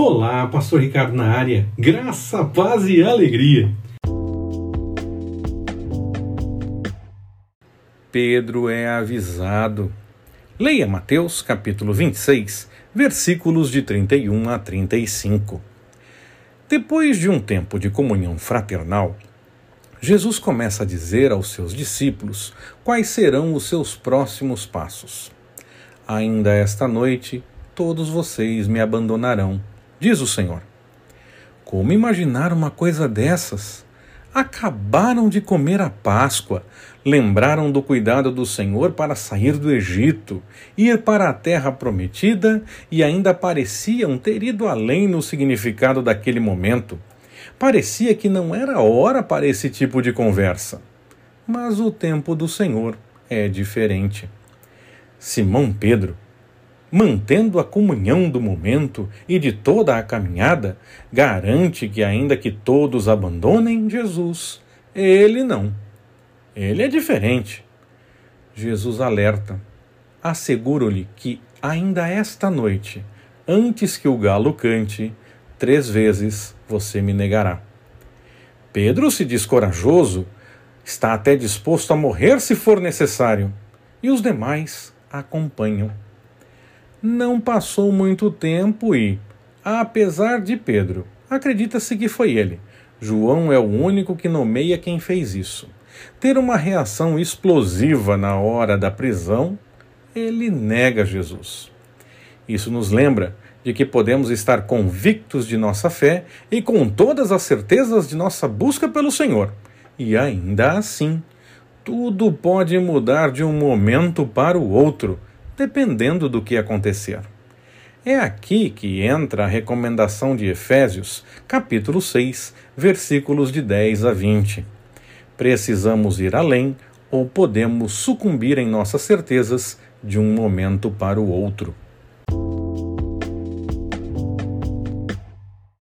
Olá, Pastor Ricardo na área. Graça, paz e alegria. Pedro é avisado. Leia Mateus capítulo 26, versículos de 31 a 35. Depois de um tempo de comunhão fraternal, Jesus começa a dizer aos seus discípulos quais serão os seus próximos passos. Ainda esta noite, todos vocês me abandonarão, diz o Senhor. Como imaginar uma coisa dessas? Acabaram de comer a Páscoa, lembraram do cuidado do Senhor para sair do Egito, ir para a terra prometida e ainda pareciam ter ido além no significado daquele momento Parecia que não era hora para esse tipo de conversa. Mas o tempo do Senhor é diferente. Simão Pedro, mantendo a comunhão do momento e de toda a caminhada, garante que, ainda que todos abandonem Jesus, ele não. Ele é diferente. Jesus alerta. Asseguro-lhe que, ainda esta noite, antes que o galo cante, três vezes você me negará. Pedro se diz corajoso, está até disposto a morrer se for necessário, e os demais acompanham. Não passou muito tempo e, apesar de Pedro, acredita-se que foi ele. João é o único que nomeia quem fez isso. Ter uma reação explosiva na hora da prisão, ele nega Jesus. Isso nos lembra de que podemos estar convictos de nossa fé e com todas as certezas de nossa busca pelo Senhor. E ainda assim, tudo pode mudar de um momento para o outro, dependendo do que acontecer. É aqui que entra a recomendação de Efésios, capítulo 6, versículos de 10 a 20. Precisamos ir além ou podemos sucumbir em nossas certezas de um momento para o outro.